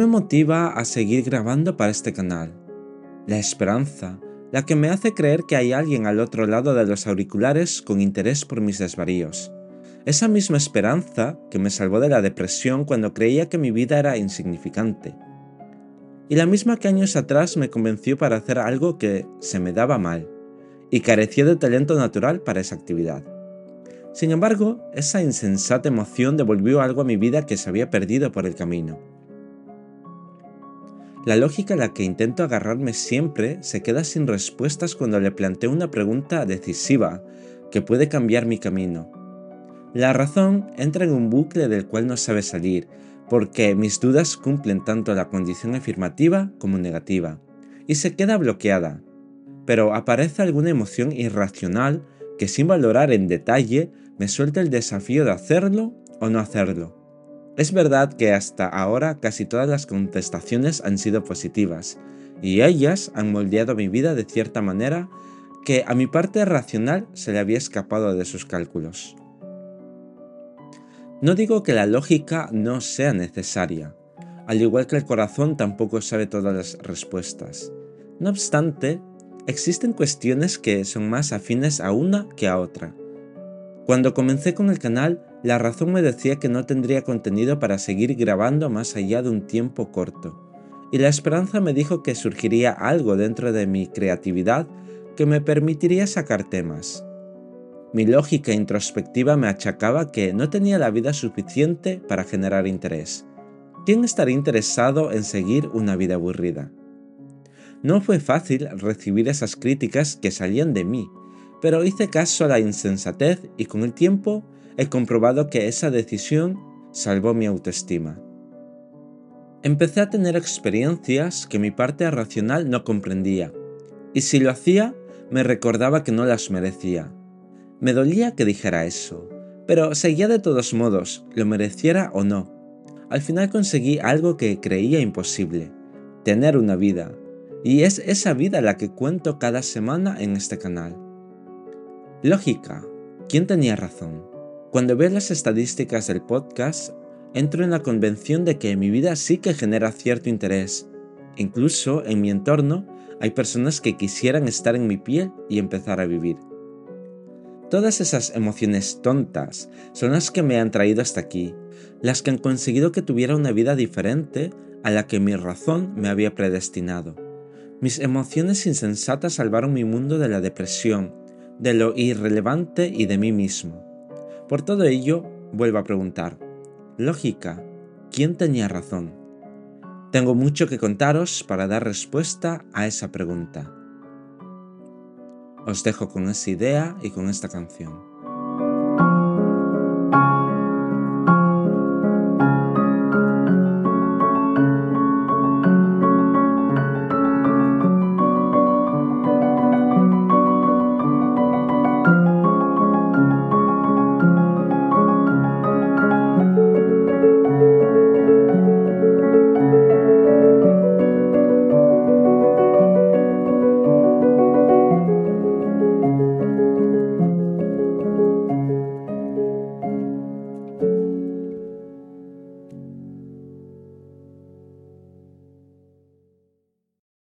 me motiva a seguir grabando para este canal? La esperanza, la que me hace creer que hay alguien al otro lado de los auriculares con interés por mis desvaríos. Esa misma esperanza que me salvó de la depresión cuando creía que mi vida era insignificante. Y la misma que años atrás me convenció para hacer algo que se me daba mal y carecía de talento natural para esa actividad. Sin embargo, esa insensata emoción devolvió algo a mi vida que se había perdido por el camino. La lógica a la que intento agarrarme siempre se queda sin respuestas cuando le planteo una pregunta decisiva que puede cambiar mi camino. La razón entra en un bucle del cual no sabe salir, porque mis dudas cumplen tanto la condición afirmativa como negativa, y se queda bloqueada. Pero aparece alguna emoción irracional que sin valorar en detalle me suelta el desafío de hacerlo o no hacerlo. Es verdad que hasta ahora casi todas las contestaciones han sido positivas, y ellas han moldeado mi vida de cierta manera que a mi parte racional se le había escapado de sus cálculos. No digo que la lógica no sea necesaria, al igual que el corazón tampoco sabe todas las respuestas. No obstante, existen cuestiones que son más afines a una que a otra. Cuando comencé con el canal, la razón me decía que no tendría contenido para seguir grabando más allá de un tiempo corto, y la esperanza me dijo que surgiría algo dentro de mi creatividad que me permitiría sacar temas. Mi lógica introspectiva me achacaba que no tenía la vida suficiente para generar interés. ¿Quién estaría interesado en seguir una vida aburrida? No fue fácil recibir esas críticas que salían de mí, pero hice caso a la insensatez y con el tiempo he comprobado que esa decisión salvó mi autoestima. Empecé a tener experiencias que mi parte racional no comprendía, y si lo hacía, me recordaba que no las merecía. Me dolía que dijera eso, pero seguía de todos modos, lo mereciera o no. Al final conseguí algo que creía imposible, tener una vida, y es esa vida la que cuento cada semana en este canal. Lógica. ¿Quién tenía razón? Cuando veo las estadísticas del podcast, entro en la convención de que mi vida sí que genera cierto interés. Incluso en mi entorno hay personas que quisieran estar en mi piel y empezar a vivir. Todas esas emociones tontas son las que me han traído hasta aquí, las que han conseguido que tuviera una vida diferente a la que mi razón me había predestinado. Mis emociones insensatas salvaron mi mundo de la depresión, de lo irrelevante y de mí mismo. Por todo ello, vuelvo a preguntar, lógica, ¿quién tenía razón? Tengo mucho que contaros para dar respuesta a esa pregunta. Os dejo con esa idea y con esta canción.